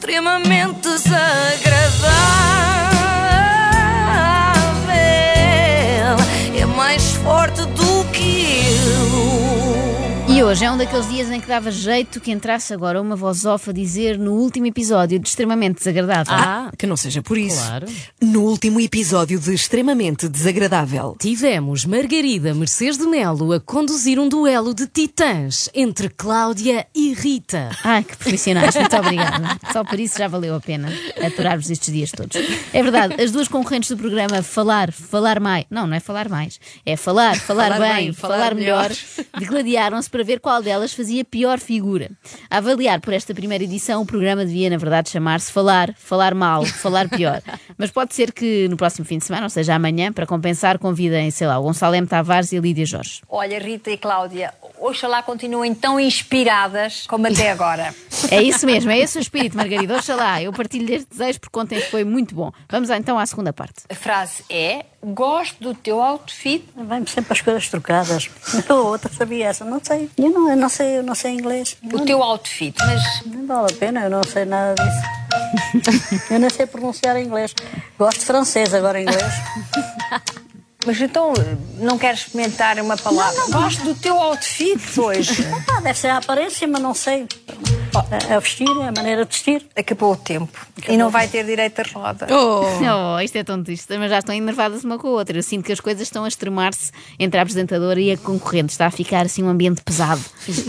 extremamente desagradável. Hoje é um daqueles dias em que dava jeito que entrasse agora uma voz off a dizer no último episódio de Extremamente Desagradável. Ah, que não seja por isso. Claro. No último episódio de Extremamente Desagradável. Tivemos Margarida Mercedes de Melo a conduzir um duelo de titãs entre Cláudia e Rita. Ai, que profissionais, muito obrigada. Só por isso já valeu a pena aturar-vos estes dias todos. É verdade, as duas concorrentes do programa Falar, Falar Mais, não, não é falar mais, é falar, falar, Falar bem, bem, falar, falar melhor, melhor. degladiaram-se para ver qual delas fazia pior figura. A avaliar por esta primeira edição, o programa devia, na verdade, chamar-se Falar, Falar Mal, Falar Pior. Mas pode ser que no próximo fim de semana, ou seja, amanhã, para compensar, convidem, sei lá, o Gonçalo M. Tavares e a Lídia Jorge. Olha, Rita e Cláudia, oxalá continuem tão inspiradas como até agora. É isso mesmo, é esse o espírito, Margarida. Oxalá, eu partilho este desejo porque ontem foi muito bom. Vamos lá, então à segunda parte. A frase é: Gosto do teu outfit. Vai-me sempre as coisas trocadas. A outra sabia essa, não sei. Eu não, eu não sei, eu não sei inglês. O teu outfit. Mas Não vale a pena, eu não sei nada disso. Eu nem sei pronunciar inglês. Gosto de francês, agora inglês. Mas então não queres experimentar uma palavra? Gosto do teu outfit hoje. Ah, deve ser a aparência, mas não sei. A, vestir, a maneira de vestir. Acabou o tempo. E não vai ter direito a roda. Oh, isto é tão triste, mas já estão enervadas uma com a outra. Eu sinto que as coisas estão a extremar-se entre a apresentadora e a concorrente. Está a ficar assim um ambiente pesado.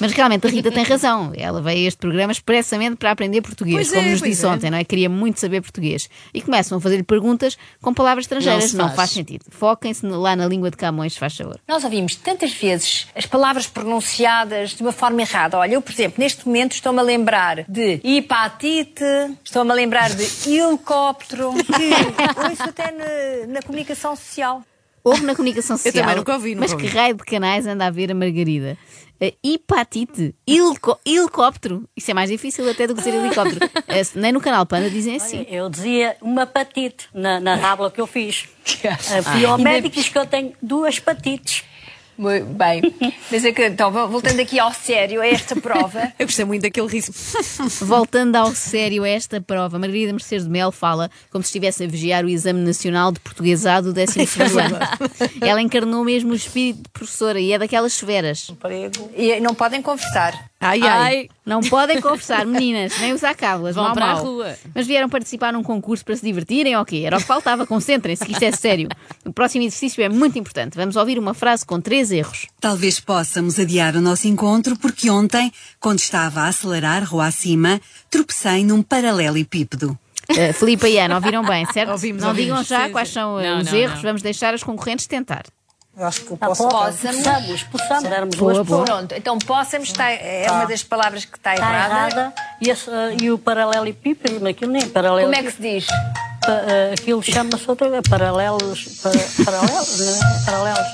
Mas realmente a Rita tem razão. Ela veio a este programa expressamente para aprender português, Pois como é, nos disse é. ontem, não é? Queria muito saber português. E começam a fazer-lhe perguntas com palavras estrangeiras. Não se Não, faz. faz sentido. Foquem-se lá na língua de Camões, se faz favor. Nós ouvimos tantas vezes as palavras pronunciadas de uma forma errada. Olha, eu, por exemplo, neste momento estou-me a lembrar de hepatite, estou-me a lembrar de helicóptero, que ouço até na, na comunicação social. Houve na comunicação social. também nunca ouvi, nunca Mas que ouvi. raio de canais anda a ver a Margarida? A hepatite, helico- helicóptero. Isso é mais difícil até do que dizer helicóptero. Eh, Nem no canal Panda dizem assim. Eu dizia uma patite na, na tábua que eu fiz. Ah, Fui ao médico e disse que eu tenho duas patites. Muito bem. Mas é que, então, voltando aqui ao sério, a esta prova, Eu gostei muito daquele riso. Voltando ao sério a esta prova, Margarida Mercedes de Mel fala como se estivesse a vigiar o Exame Nacional de Portuguesado do 12 ano. Ela encarnou mesmo o espírito de professora e é daquelas severas. Emprego. e não podem conversar. Ai, ai. Ai, Não podem conversar, meninas, nem usar cábulas. Vão mal, para a mal. rua. Mas vieram participar num concurso para se divertirem ou quê? Era o que faltava, concentrem-se, que isto é sério. O próximo exercício é muito importante. Vamos ouvir uma frase com três erros. Talvez possamos adiar o nosso encontro porque ontem, quando estava a acelerar rua acima, tropecei num paralelepípedo. Uh, Filipe e Ana, ouviram bem, certo? Ouvimos, não ouvimos. digam já Sim, quais são Não, os não, erros, não. vamos deixar as concorrentes tentar. Eu acho que eu posso. Possamos. expulsamos, expulsamos, éramos Boa, duas boa. pessoas. Pronto, então possamos está, é uma das palavras que está, Está errada. errada. E, esse, ah, e o paralelepípedo, aquilo nem é paralelo. Como é que se diz? Pa- ah, aquilo chama-se outra coisa, paralelos, pa- paralelos, não é? Paralelos.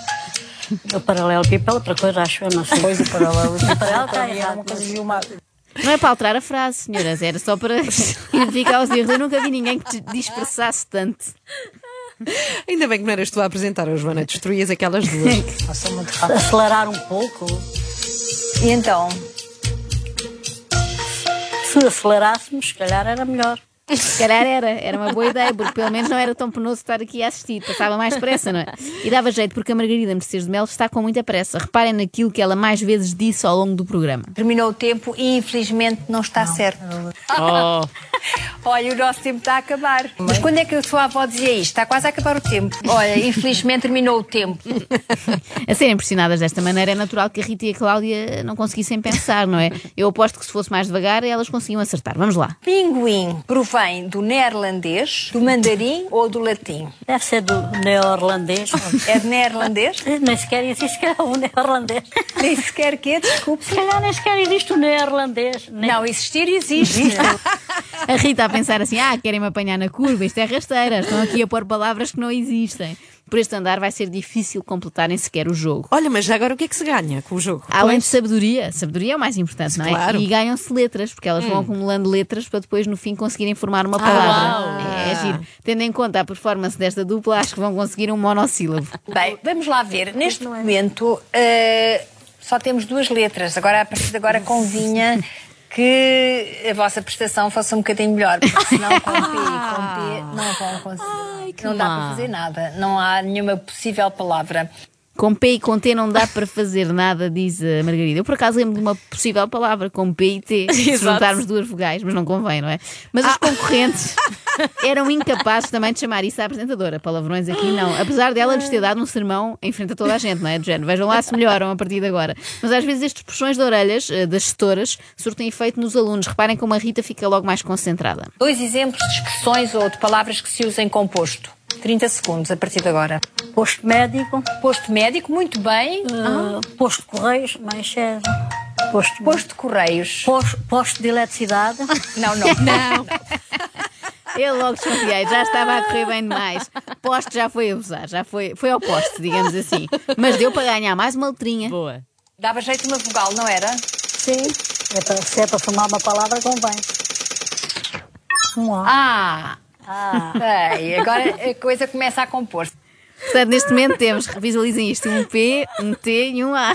O paralelepípedo é outra coisa, acho eu, não sei. Paralelo. O paralelo está Para mim errado. uma coisa uma. Não é para alterar a frase, senhoras, era só para identificar os erros. Eu nunca vi ninguém que te dispersasse tanto. Ainda bem que não eras tu a apresentar, a Joana. Destruías aquelas duas. Nossa, muito rápido. Acelerar um pouco. E então? Se acelerássemos, se calhar era melhor. Se calhar era, era uma boa ideia, porque pelo menos não era tão penoso estar aqui a assistir, passava mais pressa, não é? E dava jeito, porque a Margarida Mercedes de Melo está com muita pressa. Reparem naquilo que ela mais vezes disse ao longo do programa. Terminou o tempo e infelizmente não está certo. oh, Olha, o nosso tempo está a acabar. Mas quando é que a sua avó dizia isto? Está quase a acabar o tempo. Olha, infelizmente terminou o tempo. A serem impressionadas desta maneira, é natural que a Rita e a Cláudia não conseguissem pensar, não é? Eu aposto que se fosse mais devagar, elas conseguiam acertar. Vamos lá. Pinguim provém do neerlandês, do mandarim ou do latim? Deve ser do neerlandês. É de neerlandês? Nem sequer existe o neerlandês. Nem sequer que desculpe. Se calhar nem sequer existe o neerlandês. Nem- Não, existir existe. A Rita a pensar assim: ah, querem-me apanhar na curva, isto é rasteira, estão aqui a pôr palavras que não existem. Por este andar vai ser difícil completarem sequer o jogo. Olha, mas já agora o que é que se ganha com o jogo? Além de sabedoria, sabedoria é o mais importante, não é? Claro. E ganham-se letras, porque elas vão acumulando letras para depois no fim conseguirem formar uma palavra. é, é giro. Tendo em conta a performance desta dupla, acho que vão conseguir um monossílabo. Bem, vamos lá ver. Neste momento eh, só temos duas letras. Agora, a partir de agora, convinha que a vossa prestação fosse um bocadinho melhor, porque senão com P, com P não vão conseguir. não dá má. para fazer nada. Não há nenhuma possível palavra. Com P e com T não dá para fazer nada, diz a Margarida. Eu por acaso lembro de uma possível palavra com P e T, se juntarmos duas vogais, mas não convém, não é? Mas os concorrentes eram incapazes também de chamar isso à apresentadora. Palavrões aqui não. Apesar dela lhes ter dado um sermão em frente a toda a gente, não é? Do género, vejam lá se melhoram a partir de agora. Mas às vezes estes puxões de orelhas eh, das gestoras surtem efeito nos alunos. Reparem como a Rita fica logo mais concentrada. Dois exemplos de expressões ou de palavras que se usam em composto. 30 segundos a partir de agora. Posto médico, Posto médico, muito bem. ah, posto de correios, mais cedo. Posto, Posto de correios. posto, posto de eletricidade. Não, não. Não. Eu logo desconfiei, já estava a correr bem demais. Poste já foi abusar, já foi, foi ao poste, digamos assim. Mas deu para ganhar mais uma letrinha. Boa. Dava jeito uma vogal, não era? Sim. É para, se é para formar uma palavra, convém. Um A. Ah! Ah. Sei, agora a coisa começa a compor-se. Portanto, neste momento temos, visualizem isto, um P, um T e um A.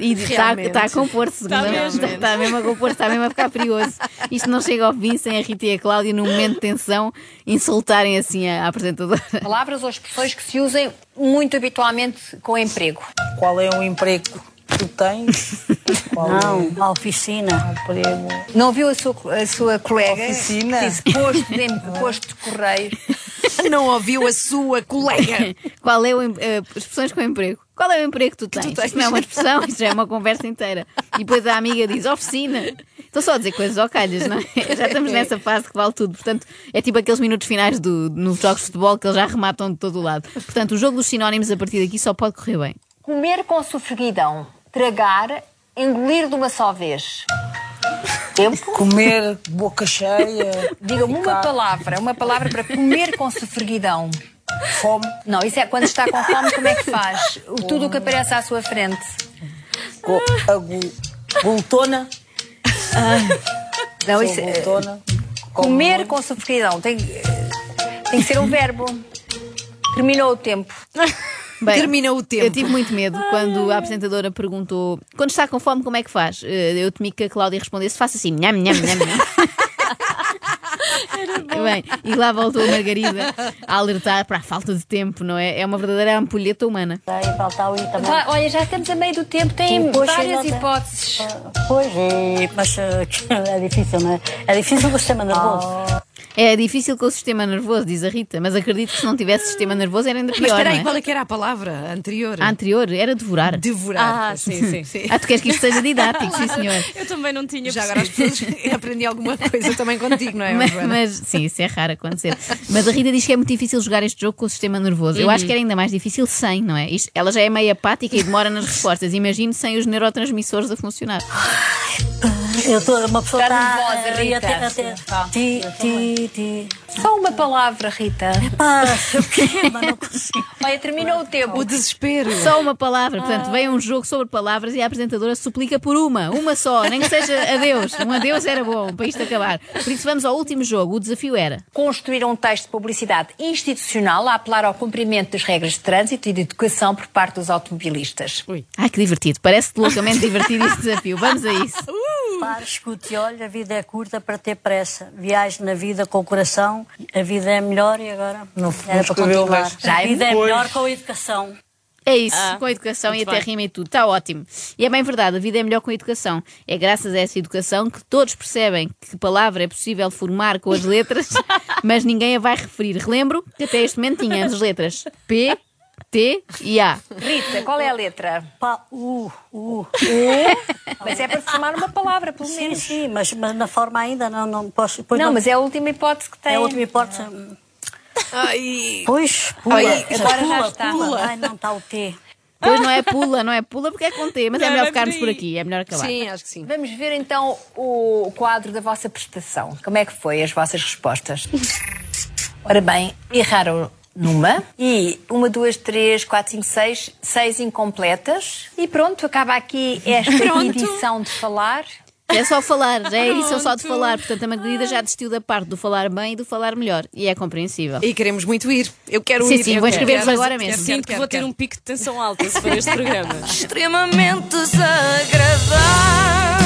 E está, está a compor-se, segundo a- mesmo. está, está mesmo a compor-se, está mesmo a ficar perigoso. Isto não chega ao fim sem a Rita e a Cláudia, num momento de tensão, insultarem assim a, a apresentadora. Palavras ou expressões que se usem muito habitualmente com emprego. Qual é o emprego que tu tens? Não, a oficina. emprego? Não viu a sua, a sua colega? Oficina. que Disse posto de, posto de correio. Não ouviu a sua colega. Qual é o em- eh, expressões com emprego? Qual é o emprego que tu tens? tens. Isto não é uma expressão, isto já é uma conversa inteira. E depois a amiga diz oficina. Estou só a dizer coisas ao calhas, não é? Já estamos nessa fase que vale tudo. Portanto, é tipo aqueles minutos finais do, nos jogos de futebol que eles já rematam de todo o lado. Portanto, o jogo dos sinónimos a partir daqui só pode correr bem. Comer com sofreguidão. Tragar, engolir de uma só vez. Tempo? Comer boca cheia. Diga-me uma palavra, uma palavra para comer com sofreguidão. Fome. Não, isso é quando está com fome, como é que faz? O- Tudo o que aparece à sua frente. Co a Glutona. Não, Sou isso é- Comer com sofreguidão. Tem, tem que ser um verbo. Terminou o tempo. Bem, Termina o tempo. Eu tive muito medo quando a apresentadora perguntou quando está com fome, como é que faz? Eh, Eu temi que a Cláudia respondesse, faça assim, nham, nham, nham, nham. Bem, e lá voltou a Margarida a alertar para a falta de tempo, não é? É uma verdadeira ampulheta humana. O também. Vá, olha, já estamos a meio do tempo, tem Sim, várias hipóteses. Pois, e, mas eh, é difícil, não é? É difícil o sistema nervoso. É difícil com o sistema nervoso, diz a Rita, mas acredito que se não tivesse sistema nervoso era ainda Mas pior. espera não aí, é? qual é que era a palavra anterior? A anterior era devorar. Devorar. Ah, sim, sim. Ah, tu queres que isto seja didático, sim senhor. Eu também não tinha Já agora as pessoas aprendi alguma coisa também contigo, não é, Mas, mas, sim, isso é raro acontecer. Mas a Rita diz que é muito difícil jogar este jogo com o sistema nervoso. Eu acho que era ainda mais difícil sem, não é? Isto- ela já é meio apática e demora nas respostas. Imagino sem os neurotransmissores a funcionar. Eu estou, uma pessoa Está está. nervosa, Rita. até- até- Ti, ti, ti. Só uma palavra, Rita. Pá, eu quero, mas não consigo. Olha, terminou o tempo. O desespero. Só uma palavra. Portanto, vem um jogo sobre palavras e a apresentadora suplica por uma. Uma só. Nem que seja adeus. Um adeus era bom para isto acabar. Por isso vamos ao último jogo. O desafio era. Construir um texto de publicidade institucional a apelar ao cumprimento das regras de trânsito e de educação por parte dos automobilistas. Ai, que divertido. Parece loucamente divertido este desafio. Vamos a isso. Pare, escute e olhe, a vida é curta para ter pressa. Viaje na vida com o coração, a vida é melhor e agora Não- era não para continuar. mais. A vida é melhor com a educação. É isso, Ah, com a educação e até bem. rima e tudo. Está ótimo. E é bem verdade, a vida é melhor com a educação. É graças a essa educação que todos percebem que palavra é possível formar com as letras, mas ninguém a vai referir. Relembro que até este momento tínhamos as letras P, T e A. Rita, qual é a letra? Pá, uh, uh. Mas é para formar uma palavra, pelo Sim, menos. sim, mas, mas na forma ainda não, não posso. Depois Não, mas é a última hipótese que tem. é a última hipótese. Ai. Pois, pula. Ai, agora já pula, está. pula. Ai, não está o T. Pois não é pula, não é pula porque é com T, mas é Não, melhor não é ficarmos por aqui, é melhor acabar. Sim, acho que sim. Vamos ver então o quadro da vossa prestação. Como é que foi as vossas respostas? Ora bem, erraram numa e uma, duas, três, quatro, cinco, seis, seis incompletas. E pronto, acaba aqui esta edição de falar. É só falar, já é edição só de falar. Portanto, a Margarida já desistiu da parte do falar bem e do falar melhor. E é compreensível. E queremos muito ir. Eu quero Sim, ir. sim, eu vou escrever-vos agora quero, mesmo. quero, Sinto que quero, vou ter quero. um pico de tensão alta se for este programa. extremamente desagradável.